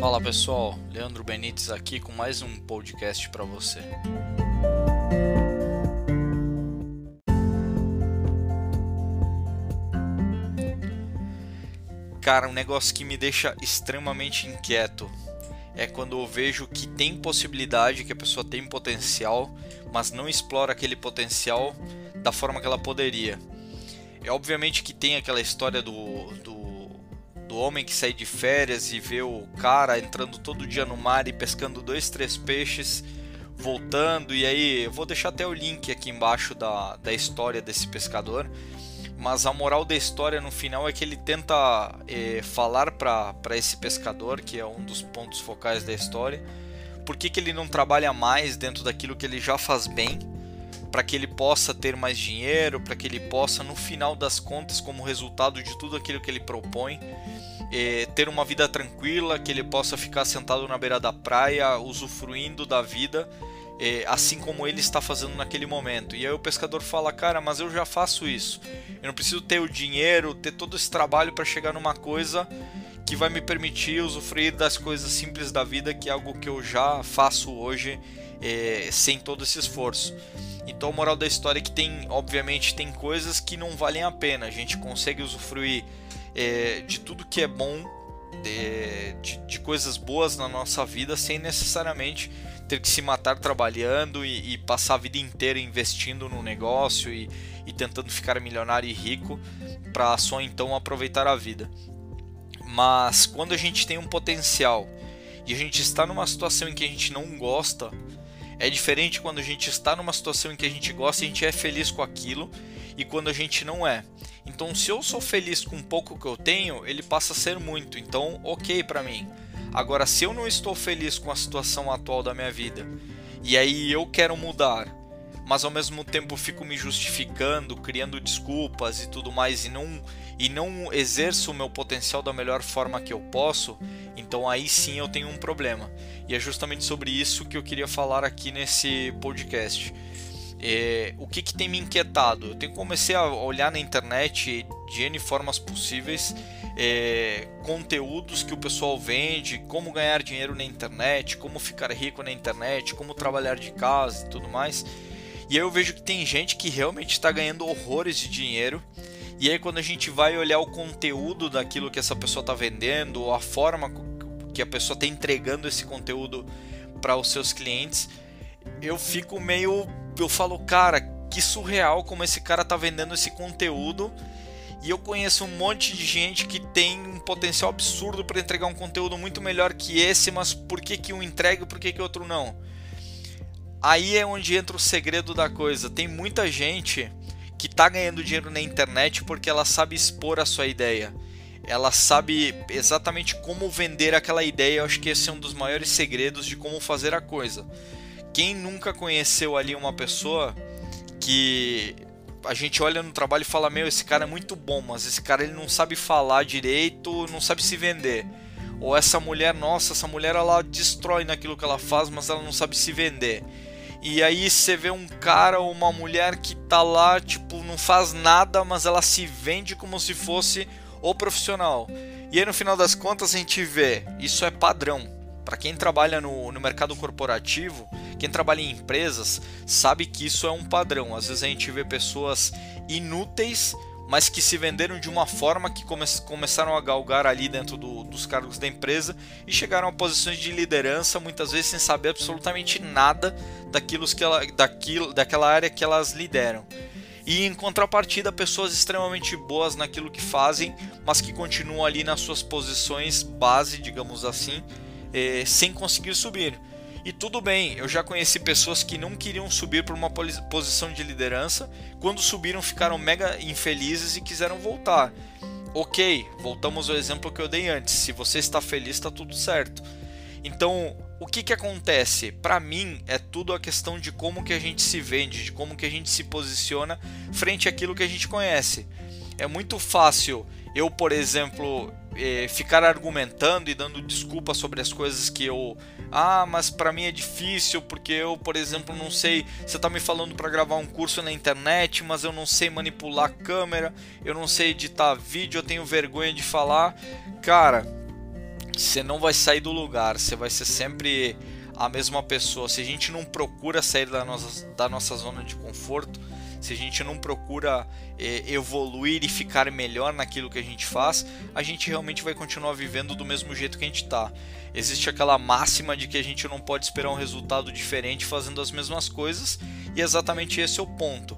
Fala pessoal, Leandro Benites aqui com mais um podcast para você. Cara, um negócio que me deixa extremamente inquieto é quando eu vejo que tem possibilidade, que a pessoa tem potencial, mas não explora aquele potencial da forma que ela poderia. É obviamente que tem aquela história do, do, do homem que sai de férias e vê o cara entrando todo dia no mar e pescando dois, três peixes, voltando. E aí, eu vou deixar até o link aqui embaixo da, da história desse pescador. Mas a moral da história no final é que ele tenta é, falar para esse pescador, que é um dos pontos focais da história, por que, que ele não trabalha mais dentro daquilo que ele já faz bem para que ele possa ter mais dinheiro, para que ele possa, no final das contas, como resultado de tudo aquilo que ele propõe, é, ter uma vida tranquila, que ele possa ficar sentado na beira da praia, usufruindo da vida, é, assim como ele está fazendo naquele momento. E aí o pescador fala: Cara, mas eu já faço isso. Eu não preciso ter o dinheiro, ter todo esse trabalho para chegar numa coisa que vai me permitir usufruir das coisas simples da vida, que é algo que eu já faço hoje é, sem todo esse esforço. Então, a moral da história é que tem, obviamente, tem coisas que não valem a pena. A gente consegue usufruir é, de tudo que é bom, de, de, de, coisas boas na nossa vida, sem necessariamente ter que se matar trabalhando e, e passar a vida inteira investindo no negócio e, e tentando ficar milionário e rico para só então aproveitar a vida. Mas quando a gente tem um potencial e a gente está numa situação em que a gente não gosta, é diferente quando a gente está numa situação em que a gente gosta e a gente é feliz com aquilo e quando a gente não é. Então, se eu sou feliz com o pouco que eu tenho, ele passa a ser muito. Então, ok para mim. Agora, se eu não estou feliz com a situação atual da minha vida e aí eu quero mudar, mas ao mesmo tempo fico me justificando, criando desculpas e tudo mais e não e não exerço o meu potencial da melhor forma que eu posso, então aí sim eu tenho um problema. E é justamente sobre isso que eu queria falar aqui nesse podcast. É, o que, que tem me inquietado? Eu tenho comecei a olhar na internet de N formas possíveis é, conteúdos que o pessoal vende, como ganhar dinheiro na internet, como ficar rico na internet, como trabalhar de casa e tudo mais. E aí eu vejo que tem gente que realmente está ganhando horrores de dinheiro e aí quando a gente vai olhar o conteúdo daquilo que essa pessoa está vendendo, ou a forma que a pessoa está entregando esse conteúdo para os seus clientes, eu fico meio, eu falo, cara, que surreal como esse cara está vendendo esse conteúdo. E eu conheço um monte de gente que tem um potencial absurdo para entregar um conteúdo muito melhor que esse, mas por que, que um entrega e por que, que outro não? Aí é onde entra o segredo da coisa. Tem muita gente que está ganhando dinheiro na internet porque ela sabe expor a sua ideia. Ela sabe exatamente como vender aquela ideia. Eu acho que esse é um dos maiores segredos de como fazer a coisa. Quem nunca conheceu ali uma pessoa que a gente olha no trabalho e fala: Meu, esse cara é muito bom, mas esse cara ele não sabe falar direito, não sabe se vender. Ou essa mulher, nossa, essa mulher ela destrói naquilo que ela faz, mas ela não sabe se vender. E aí você vê um cara ou uma mulher que tá lá, tipo, não faz nada, mas ela se vende como se fosse o profissional. E aí no final das contas a gente vê, isso é padrão. Para quem trabalha no, no mercado corporativo, quem trabalha em empresas, sabe que isso é um padrão. Às vezes a gente vê pessoas inúteis mas que se venderam de uma forma que come começaram a galgar ali dentro do, dos cargos da empresa e chegaram a posições de liderança, muitas vezes sem saber absolutamente nada daquilo que ela, daquilo, daquela área que elas lideram. E em contrapartida, pessoas extremamente boas naquilo que fazem, mas que continuam ali nas suas posições base, digamos assim, eh, sem conseguir subir. E tudo bem, eu já conheci pessoas que não queriam subir para uma posição de liderança, quando subiram ficaram mega infelizes e quiseram voltar. Ok, voltamos ao exemplo que eu dei antes. Se você está feliz, está tudo certo. Então, o que, que acontece? Para mim, é tudo a questão de como que a gente se vende, de como que a gente se posiciona frente àquilo que a gente conhece. É muito fácil eu, por exemplo, eh, ficar argumentando e dando desculpas sobre as coisas que eu ah, mas para mim é difícil porque eu, por exemplo, não sei. Você está me falando para gravar um curso na internet, mas eu não sei manipular a câmera, eu não sei editar vídeo, eu tenho vergonha de falar. Cara, você não vai sair do lugar, você vai ser sempre a mesma pessoa. Se a gente não procura sair da nossa, da nossa zona de conforto, se a gente não procura é, evoluir e ficar melhor naquilo que a gente faz, a gente realmente vai continuar vivendo do mesmo jeito que a gente está. Existe aquela máxima de que a gente não pode esperar um resultado diferente fazendo as mesmas coisas, e exatamente esse é o ponto.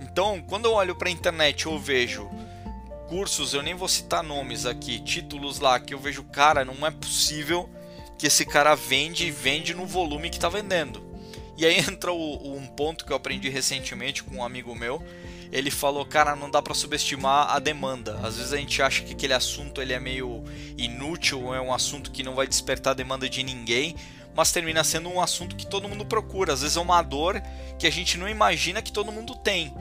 Então, quando eu olho para a internet, eu vejo cursos, eu nem vou citar nomes aqui, títulos lá que eu vejo, cara, não é possível que esse cara vende e vende no volume que está vendendo. E aí entra o, um ponto que eu aprendi recentemente com um amigo meu. Ele falou, cara, não dá para subestimar a demanda. Às vezes a gente acha que aquele assunto ele é meio inútil, é um assunto que não vai despertar a demanda de ninguém, mas termina sendo um assunto que todo mundo procura. Às vezes é uma dor que a gente não imagina que todo mundo tem.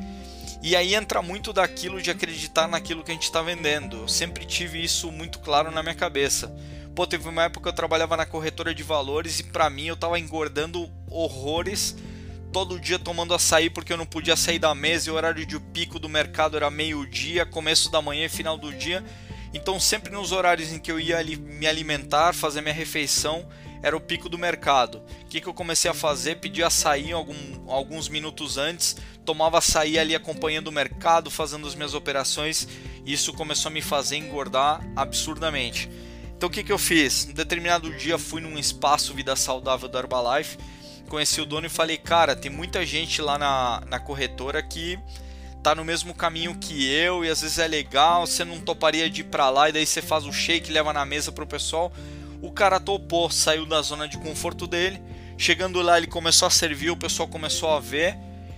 E aí entra muito daquilo de acreditar naquilo que a gente está vendendo. Eu sempre tive isso muito claro na minha cabeça. Pô, teve uma época que eu trabalhava na corretora de valores e para mim eu tava engordando horrores todo dia tomando açaí porque eu não podia sair da mesa e o horário de pico do mercado era meio-dia, começo da manhã e final do dia. Então, sempre nos horários em que eu ia me alimentar, fazer minha refeição, era o pico do mercado. O que, que eu comecei a fazer? Pedir açaí algum, alguns minutos antes, tomava açaí ali acompanhando o mercado, fazendo as minhas operações, e isso começou a me fazer engordar absurdamente. Então o que, que eu fiz? Um determinado dia fui num espaço Vida Saudável da Herbalife, conheci o dono e falei, cara, tem muita gente lá na, na corretora que tá no mesmo caminho que eu e às vezes é legal, você não toparia de ir pra lá e daí você faz o shake, leva na mesa pro pessoal. O cara topou, saiu da zona de conforto dele. Chegando lá, ele começou a servir, o pessoal começou a ver.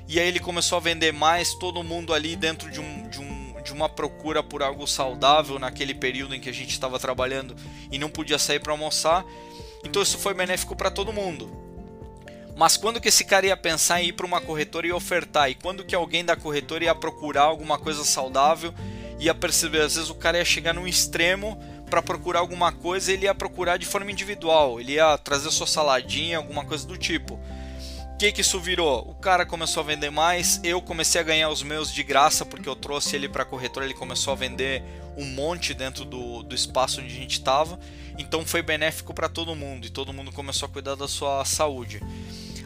E aí ele começou a vender mais, todo mundo ali dentro de um, de um de uma procura por algo saudável naquele período em que a gente estava trabalhando e não podia sair para almoçar. Então isso foi benéfico para todo mundo. Mas quando que esse cara ia pensar em ir para uma corretora e ofertar? E quando que alguém da corretora ia procurar alguma coisa saudável? Ia perceber, às vezes o cara ia chegar num extremo para procurar alguma coisa, ele ia procurar de forma individual, ele ia trazer sua saladinha, alguma coisa do tipo que que isso virou? O cara começou a vender mais, eu comecei a ganhar os meus de graça porque eu trouxe ele para a corretora, ele começou a vender um monte dentro do, do espaço onde a gente estava, então foi benéfico para todo mundo e todo mundo começou a cuidar da sua saúde.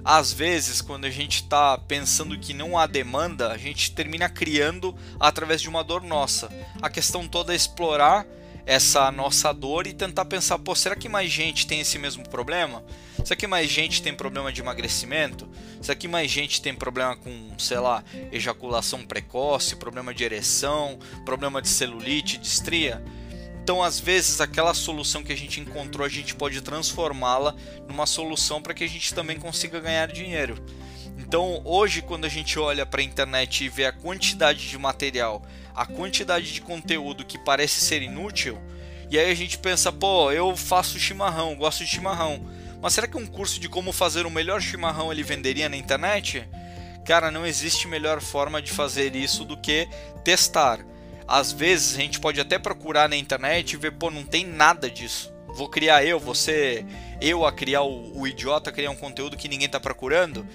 Às vezes, quando a gente está pensando que não há demanda, a gente termina criando através de uma dor nossa. A questão toda é explorar essa nossa dor e tentar pensar, pô, será que mais gente tem esse mesmo problema? Será que mais gente tem problema de emagrecimento? Será que mais gente tem problema com, sei lá, ejaculação precoce, problema de ereção, problema de celulite, de estria? Então, às vezes, aquela solução que a gente encontrou, a gente pode transformá-la numa solução para que a gente também consiga ganhar dinheiro. Então, hoje, quando a gente olha para a internet e vê a quantidade de material, a quantidade de conteúdo que parece ser inútil, e aí a gente pensa, pô, eu faço chimarrão, gosto de chimarrão, mas será que um curso de como fazer o melhor chimarrão ele venderia na internet? Cara, não existe melhor forma de fazer isso do que testar. Às vezes a gente pode até procurar na internet e ver, pô, não tem nada disso. Vou criar eu, você, eu a criar o, o idiota, criar um conteúdo que ninguém está procurando.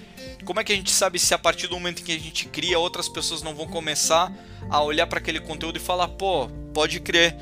Como é que a gente sabe se a partir do momento em que a gente cria, outras pessoas não vão começar a olhar para aquele conteúdo e falar, pô, pode crer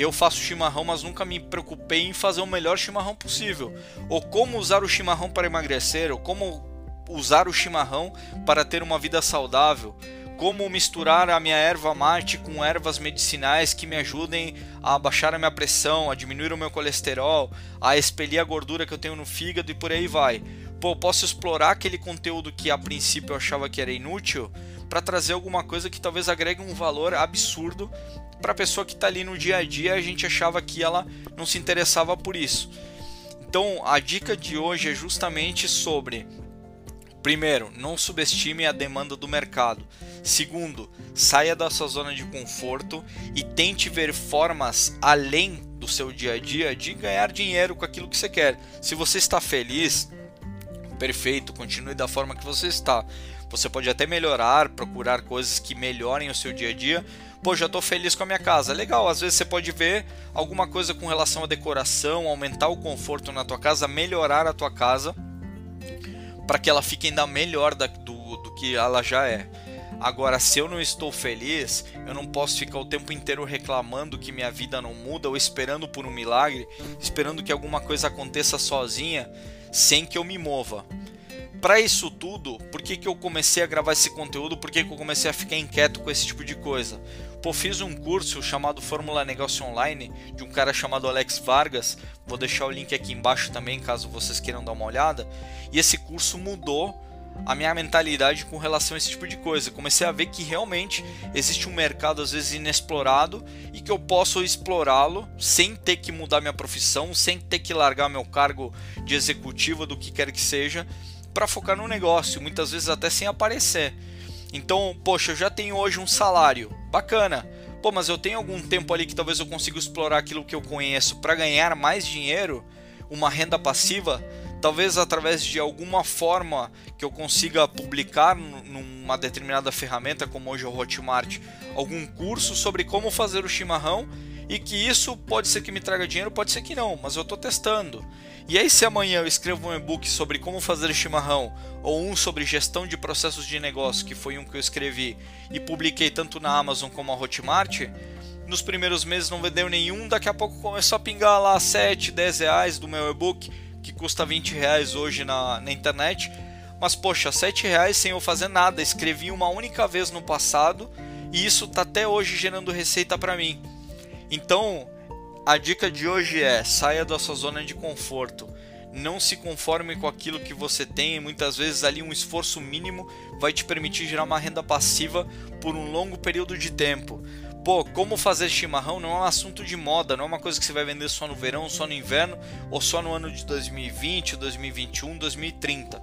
eu faço chimarrão, mas nunca me preocupei em fazer o melhor chimarrão possível. Ou como usar o chimarrão para emagrecer, ou como usar o chimarrão para ter uma vida saudável. Como misturar a minha erva mate com ervas medicinais que me ajudem a baixar a minha pressão, a diminuir o meu colesterol, a expelir a gordura que eu tenho no fígado e por aí vai. Pô, posso explorar aquele conteúdo que a princípio eu achava que era inútil para trazer alguma coisa que talvez agregue um valor absurdo para a pessoa que está ali no dia a dia, a gente achava que ela não se interessava por isso. Então, a dica de hoje é justamente sobre Primeiro, não subestime a demanda do mercado. Segundo, saia da sua zona de conforto e tente ver formas além do seu dia a dia de ganhar dinheiro com aquilo que você quer. Se você está feliz, perfeito, continue da forma que você está. Você pode até melhorar, procurar coisas que melhorem o seu dia a dia, pô, já estou feliz com a minha casa. Legal, às vezes você pode ver alguma coisa com relação à decoração, aumentar o conforto na tua casa, melhorar a tua casa para que ela fique ainda melhor da, do, do que ela já é. Agora, se eu não estou feliz, eu não posso ficar o tempo inteiro reclamando que minha vida não muda ou esperando por um milagre, esperando que alguma coisa aconteça sozinha, sem que eu me mova. Para isso tudo, por que, que eu comecei a gravar esse conteúdo? Por que, que eu comecei a ficar inquieto com esse tipo de coisa? Pô, fiz um curso chamado Fórmula Negócio Online de um cara chamado Alex Vargas. Vou deixar o link aqui embaixo também, caso vocês queiram dar uma olhada. E esse curso mudou a minha mentalidade com relação a esse tipo de coisa. Comecei a ver que realmente existe um mercado às vezes inexplorado e que eu posso explorá-lo sem ter que mudar minha profissão, sem ter que largar meu cargo de executivo do que quer que seja para focar no negócio, muitas vezes até sem aparecer. Então, poxa, eu já tenho hoje um salário, bacana. Pô, mas eu tenho algum tempo ali que talvez eu consiga explorar aquilo que eu conheço para ganhar mais dinheiro, uma renda passiva, talvez através de alguma forma que eu consiga publicar numa determinada ferramenta, como hoje o Hotmart, algum curso sobre como fazer o chimarrão e que isso pode ser que me traga dinheiro, pode ser que não, mas eu estou testando. E aí, se amanhã eu escrevo um e-book sobre como fazer chimarrão, ou um sobre gestão de processos de negócio, que foi um que eu escrevi e publiquei tanto na Amazon como na Hotmart, nos primeiros meses não vendeu nenhum, daqui a pouco começou a pingar lá 7, 10 reais do meu e-book, que custa 20 reais hoje na, na internet. Mas poxa, 7 reais sem eu fazer nada, escrevi uma única vez no passado e isso está até hoje gerando receita para mim. Então, a dica de hoje é: saia da sua zona de conforto. Não se conforme com aquilo que você tem muitas vezes ali um esforço mínimo vai te permitir gerar uma renda passiva por um longo período de tempo. Pô, como fazer chimarrão não é um assunto de moda, não é uma coisa que você vai vender só no verão, só no inverno ou só no ano de 2020, 2021, 2030.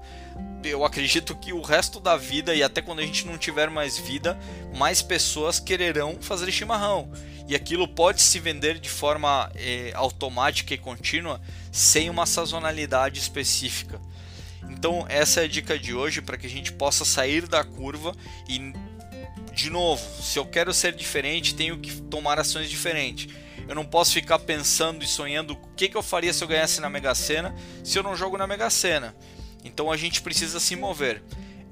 Eu acredito que o resto da vida e até quando a gente não tiver mais vida, mais pessoas quererão fazer chimarrão e aquilo pode se vender de forma é, automática e contínua sem uma sazonalidade específica. Então, essa é a dica de hoje para que a gente possa sair da curva e, de novo, se eu quero ser diferente, tenho que tomar ações diferentes. Eu não posso ficar pensando e sonhando o que, que eu faria se eu ganhasse na Mega Sena se eu não jogo na Mega Sena. Então a gente precisa se mover.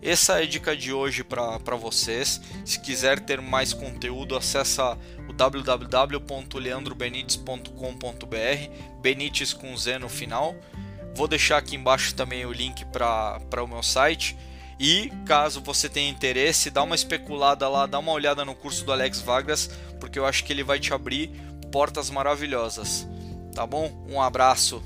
Essa é a dica de hoje para vocês. Se quiser ter mais conteúdo, acessa o www.leandrobenites.com.br, Benites com Z no final. Vou deixar aqui embaixo também o link para o meu site. E caso você tenha interesse, dá uma especulada lá, dá uma olhada no curso do Alex Vargas, porque eu acho que ele vai te abrir portas maravilhosas. Tá bom? Um abraço.